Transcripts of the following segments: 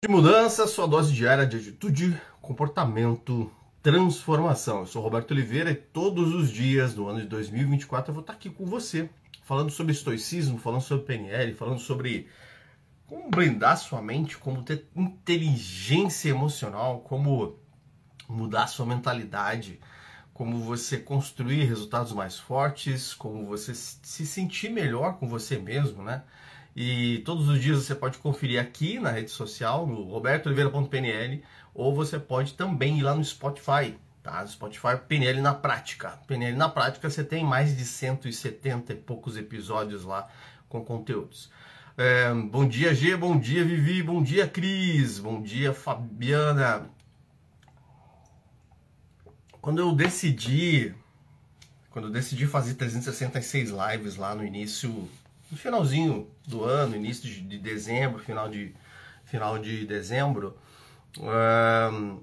De mudança, sua dose diária de atitude, comportamento, transformação. Eu sou Roberto Oliveira e todos os dias do ano de 2024 eu vou estar aqui com você, falando sobre estoicismo, falando sobre PNL, falando sobre como blindar sua mente, como ter inteligência emocional, como mudar sua mentalidade, como você construir resultados mais fortes, como você se sentir melhor com você mesmo, né? E todos os dias você pode conferir aqui na rede social, no robertooliveira.pnl, ou você pode também ir lá no Spotify, tá? Spotify PNL na prática. PNL na prática você tem mais de 170 e poucos episódios lá com conteúdos. É, bom dia, G, bom dia, Vivi, bom dia, Cris, bom dia, Fabiana. Quando eu decidi, quando eu decidi fazer 366 lives lá no início no finalzinho do ano, início de, de dezembro, final de, final de dezembro, uh,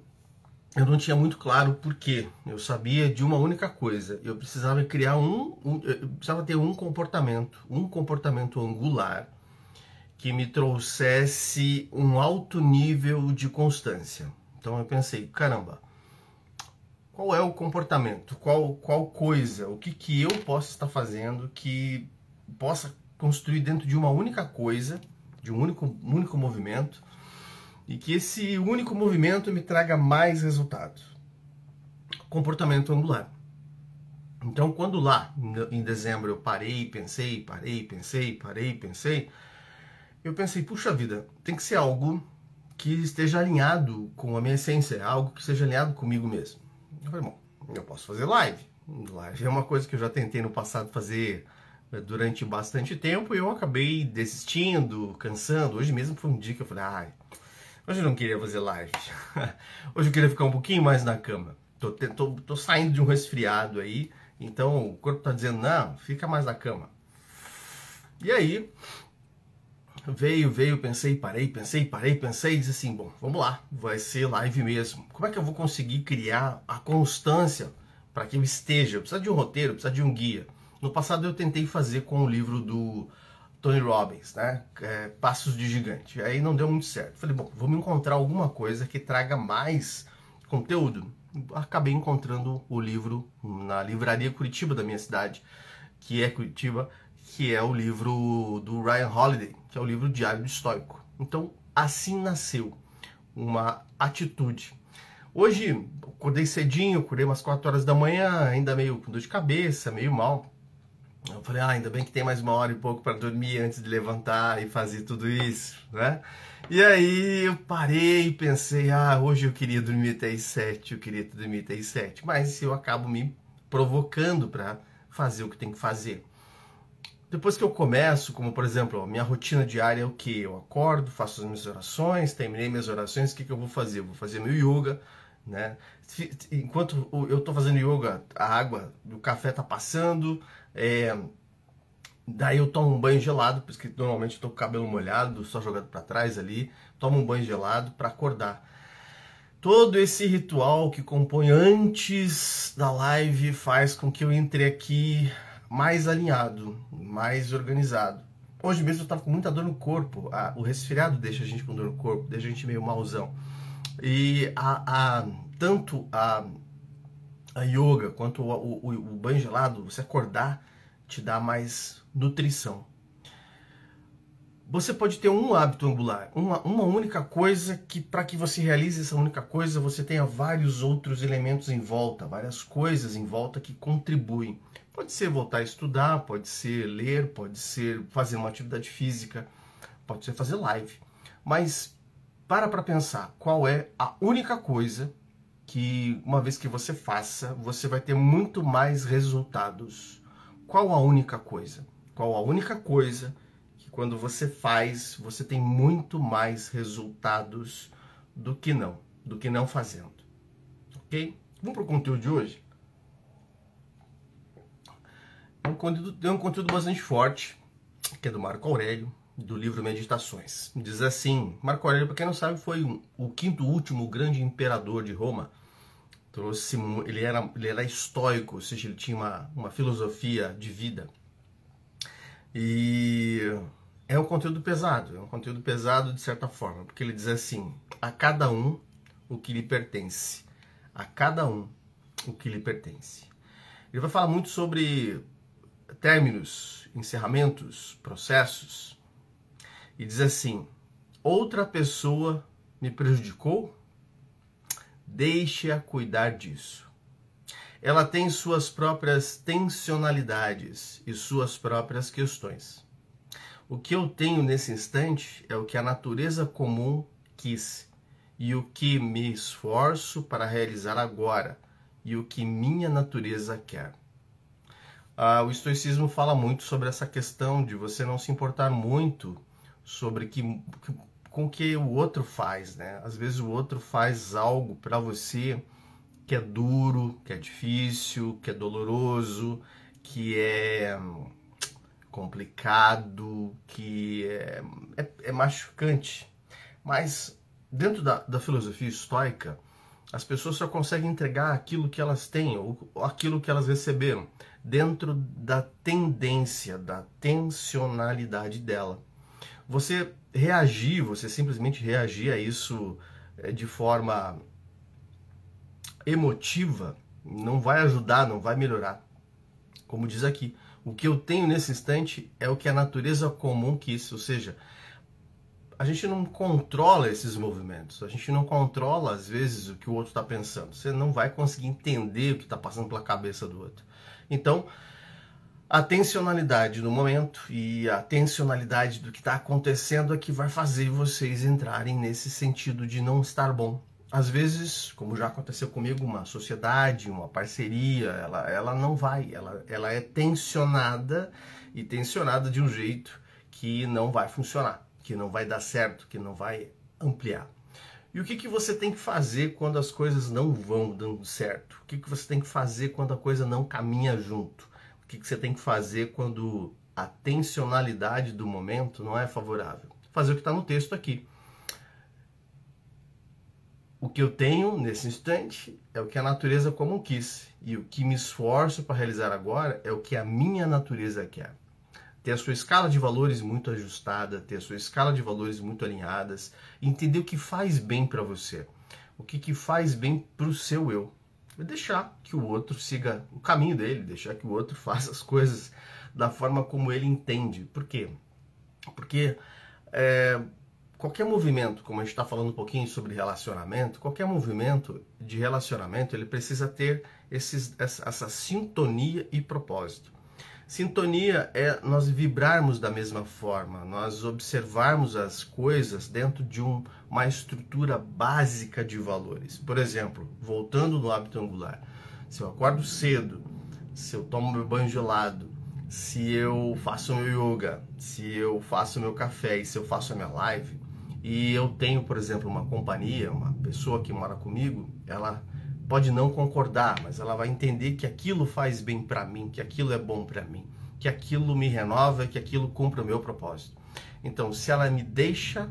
eu não tinha muito claro o porquê. Eu sabia de uma única coisa. Eu precisava criar um, um eu precisava ter um comportamento, um comportamento angular que me trouxesse um alto nível de constância. Então eu pensei, caramba, qual é o comportamento? Qual, qual coisa? O que, que eu posso estar fazendo que possa construir dentro de uma única coisa, de um único, único movimento, e que esse único movimento me traga mais resultados. Comportamento angular. Então, quando lá em dezembro eu parei, pensei, parei, pensei, parei, pensei, eu pensei, puxa vida, tem que ser algo que esteja alinhado com a minha essência, algo que seja alinhado comigo mesmo. Eu falei, bom, eu posso fazer live. Live é uma coisa que eu já tentei no passado fazer durante bastante tempo e eu acabei desistindo, cansando. Hoje mesmo foi um dia que eu falei, ai, hoje eu não queria fazer live. hoje eu queria ficar um pouquinho mais na cama. Tô, tô, tô saindo de um resfriado aí, então o corpo tá dizendo, não, fica mais na cama. E aí, veio, veio, pensei, parei, pensei, parei, pensei, e disse assim, bom, vamos lá, vai ser live mesmo. Como é que eu vou conseguir criar a constância para que eu esteja? Precisa de um roteiro, precisa de um guia. No passado eu tentei fazer com o livro do Tony Robbins, né? É, Passos de Gigante. Aí não deu muito certo. Falei, bom, vamos encontrar alguma coisa que traga mais conteúdo. Acabei encontrando o livro na livraria Curitiba da minha cidade, que é Curitiba, que é o livro do Ryan Holiday, que é o livro Diário do Estoico. Então, assim nasceu uma atitude. Hoje, acordei cedinho, acordei umas 4 horas da manhã, ainda meio com dor de cabeça, meio mal. Eu falei, ah, ainda bem que tem mais uma hora e pouco para dormir antes de levantar e fazer tudo isso, né? E aí eu parei e pensei, ah, hoje eu queria dormir até as sete, eu queria dormir até as sete, mas eu acabo me provocando para fazer o que tem que fazer. Depois que eu começo, como por exemplo, a minha rotina diária é o que? Eu acordo, faço as minhas orações, terminei minhas orações, o que, que eu vou fazer? Eu vou fazer meu yoga, né? Enquanto eu estou fazendo yoga, a água do café está passando, é, daí eu tomo um banho gelado, porque normalmente estou com o cabelo molhado, só jogado para trás ali, tomo um banho gelado para acordar. Todo esse ritual que compõe antes da live faz com que eu entre aqui mais alinhado, mais organizado. Hoje mesmo eu estava com muita dor no corpo. o resfriado deixa a gente com dor no corpo, deixa a gente meio malzão. E a, a tanto a, a yoga quanto o, o, o banho gelado, você acordar, te dá mais nutrição. Você pode ter um hábito angular, uma, uma única coisa que, para que você realize essa única coisa, você tenha vários outros elementos em volta, várias coisas em volta que contribuem. Pode ser voltar a estudar, pode ser ler, pode ser fazer uma atividade física, pode ser fazer live. Mas para para pensar qual é a única coisa que uma vez que você faça, você vai ter muito mais resultados. Qual a única coisa? Qual a única coisa que quando você faz, você tem muito mais resultados do que não, do que não fazendo. Ok? Vamos para o conteúdo de hoje? É um conteúdo, é um conteúdo bastante forte, que é do Marco Aurélio, do livro Meditações. Diz assim: Marco Aurélio, para quem não sabe, foi um, o quinto último grande imperador de Roma. Trouxe, ele era, ele era estoico, ou seja, ele tinha uma, uma filosofia de vida. E é um conteúdo pesado, é um conteúdo pesado de certa forma, porque ele diz assim: a cada um o que lhe pertence, a cada um o que lhe pertence. Ele vai falar muito sobre términos, encerramentos, processos, e diz assim: outra pessoa me prejudicou? Deixe-a cuidar disso. Ela tem suas próprias tensionalidades e suas próprias questões. O que eu tenho nesse instante é o que a natureza comum quis e o que me esforço para realizar agora e o que minha natureza quer. Ah, o estoicismo fala muito sobre essa questão de você não se importar muito sobre que, com o que o outro faz, né? Às vezes o outro faz algo para você que é duro, que é difícil, que é doloroso, que é hum, complicado, que é, é, é machucante. Mas dentro da, da, filosofia estoica, as pessoas só conseguem entregar aquilo que elas têm ou, ou aquilo que elas receberam dentro da tendência, da tensionalidade dela. Você reagir, você simplesmente reagir a isso eh, de forma emotiva não vai ajudar, não vai melhorar. Como diz aqui, o que eu tenho nesse instante é o que a natureza comum quis, ou seja, a gente não controla esses movimentos, a gente não controla às vezes o que o outro está pensando. Você não vai conseguir entender o que está passando pela cabeça do outro. Então, a tensionalidade do momento e a tensionalidade do que está acontecendo é que vai fazer vocês entrarem nesse sentido de não estar bom, às vezes, como já aconteceu comigo, uma sociedade, uma parceria, ela, ela não vai, ela, ela é tensionada e tensionada de um jeito que não vai funcionar, que não vai dar certo, que não vai ampliar. E o que, que você tem que fazer quando as coisas não vão dando certo? O que, que você tem que fazer quando a coisa não caminha junto? O que, que você tem que fazer quando a tensionalidade do momento não é favorável? Fazer o que está no texto aqui o que eu tenho nesse instante é o que a natureza comum quis, e o que me esforço para realizar agora é o que a minha natureza quer. Ter a sua escala de valores muito ajustada, ter a sua escala de valores muito alinhadas, entender o que faz bem para você, o que, que faz bem para o seu eu. Deixar que o outro siga o caminho dele, deixar que o outro faça as coisas da forma como ele entende. Por quê? Porque é, qualquer movimento, como a gente está falando um pouquinho sobre relacionamento, qualquer movimento de relacionamento ele precisa ter esses, essa, essa sintonia e propósito. Sintonia é nós vibrarmos da mesma forma, nós observarmos as coisas dentro de um, uma estrutura básica de valores. Por exemplo, voltando no hábito angular, se eu acordo cedo, se eu tomo meu banho gelado, se eu faço meu yoga, se eu faço meu café e se eu faço a minha live, e eu tenho, por exemplo, uma companhia, uma pessoa que mora comigo, ela pode não concordar, mas ela vai entender que aquilo faz bem para mim, que aquilo é bom para mim, que aquilo me renova, que aquilo cumpre o meu propósito. Então, se ela me deixa,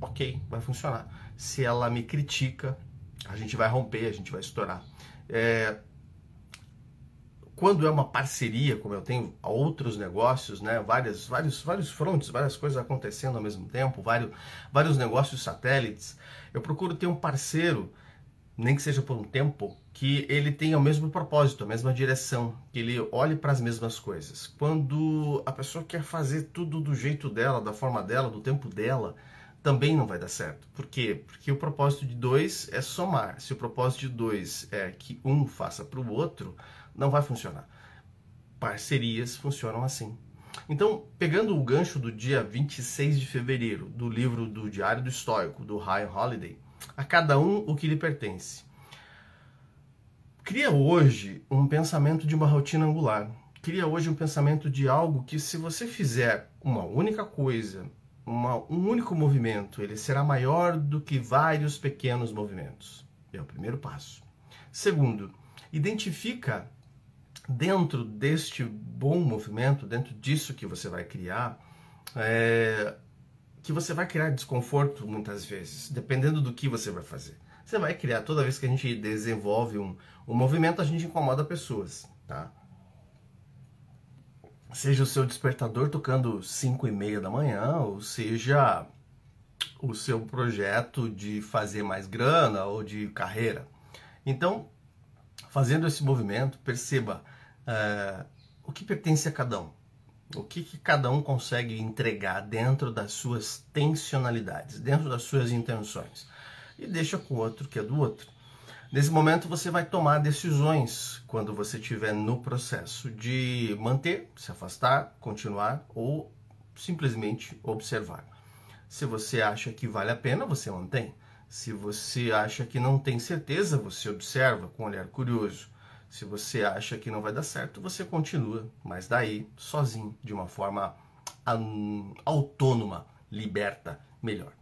ok, vai funcionar. Se ela me critica, a gente vai romper, a gente vai estourar. É, quando é uma parceria, como eu tenho outros negócios, né, várias, vários, vários frontes, várias coisas acontecendo ao mesmo tempo, vários, vários negócios satélites, eu procuro ter um parceiro, nem que seja por um tempo, que ele tenha o mesmo propósito, a mesma direção, que ele olhe para as mesmas coisas. Quando a pessoa quer fazer tudo do jeito dela, da forma dela, do tempo dela, também não vai dar certo. Por quê? Porque o propósito de dois é somar. Se o propósito de dois é que um faça para o outro, não vai funcionar. Parcerias funcionam assim. Então, pegando o gancho do dia 26 de fevereiro, do livro do Diário do Estoico, do Ryan Holiday, a cada um o que lhe pertence. Cria hoje um pensamento de uma rotina angular. Cria hoje um pensamento de algo que, se você fizer uma única coisa, uma, um único movimento, ele será maior do que vários pequenos movimentos. É o primeiro passo. Segundo, identifica dentro deste bom movimento, dentro disso que você vai criar, é, que você vai criar desconforto muitas vezes, dependendo do que você vai fazer. Você vai criar, toda vez que a gente desenvolve um, um movimento, a gente incomoda pessoas, tá? seja o seu despertador tocando 5 e meia da manhã, ou seja o seu projeto de fazer mais grana ou de carreira. Então, fazendo esse movimento, perceba uh, o que pertence a cada um. O que, que cada um consegue entregar dentro das suas tensionalidades, dentro das suas intenções. E deixa com o outro que é do outro. Nesse momento você vai tomar decisões quando você estiver no processo de manter, se afastar, continuar ou simplesmente observar. Se você acha que vale a pena, você mantém. Se você acha que não tem certeza, você observa com um olhar curioso. Se você acha que não vai dar certo, você continua, mas daí sozinho, de uma forma autônoma, liberta, melhor.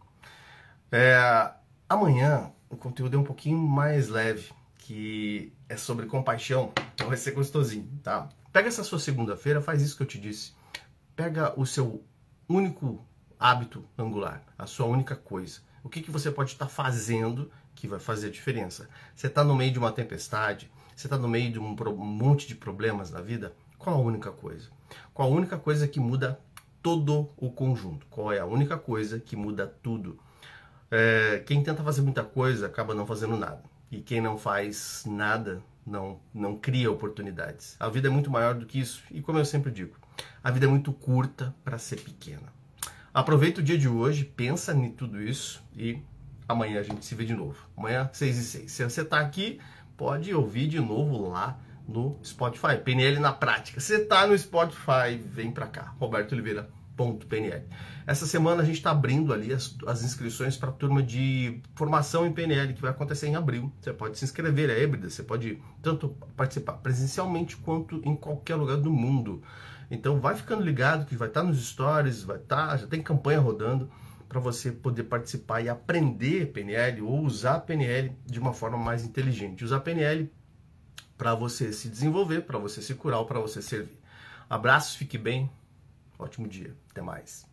É, amanhã o conteúdo é um pouquinho mais leve, que é sobre compaixão, então vai ser gostosinho, tá? Pega essa sua segunda-feira, faz isso que eu te disse. Pega o seu único hábito angular, a sua única coisa. O que, que você pode estar fazendo que vai fazer a diferença? Você está no meio de uma tempestade, você está no meio de um, um monte de problemas na vida? Qual a única coisa? Qual a única coisa que muda todo o conjunto? Qual é a única coisa que muda tudo? É, quem tenta fazer muita coisa acaba não fazendo nada. E quem não faz nada não, não cria oportunidades. A vida é muito maior do que isso. E como eu sempre digo, a vida é muito curta para ser pequena. Aproveita o dia de hoje, pensa em tudo isso e amanhã a gente se vê de novo. Amanhã, 6 e 6. Se você está aqui, pode ouvir de novo lá no Spotify. PNL na prática. Se está no Spotify, vem para cá. Roberto Oliveira.pnl. Essa semana a gente está abrindo ali as, as inscrições para a turma de formação em PNL que vai acontecer em abril. Você pode se inscrever, é híbrida, você pode tanto participar presencialmente quanto em qualquer lugar do mundo. Então vai ficando ligado que vai estar tá nos stories, vai estar, tá, já tem campanha rodando para você poder participar e aprender PNL ou usar PNL de uma forma mais inteligente. Usar PNL para você se desenvolver, para você se curar para você servir. Abraços, fique bem, ótimo dia, até mais.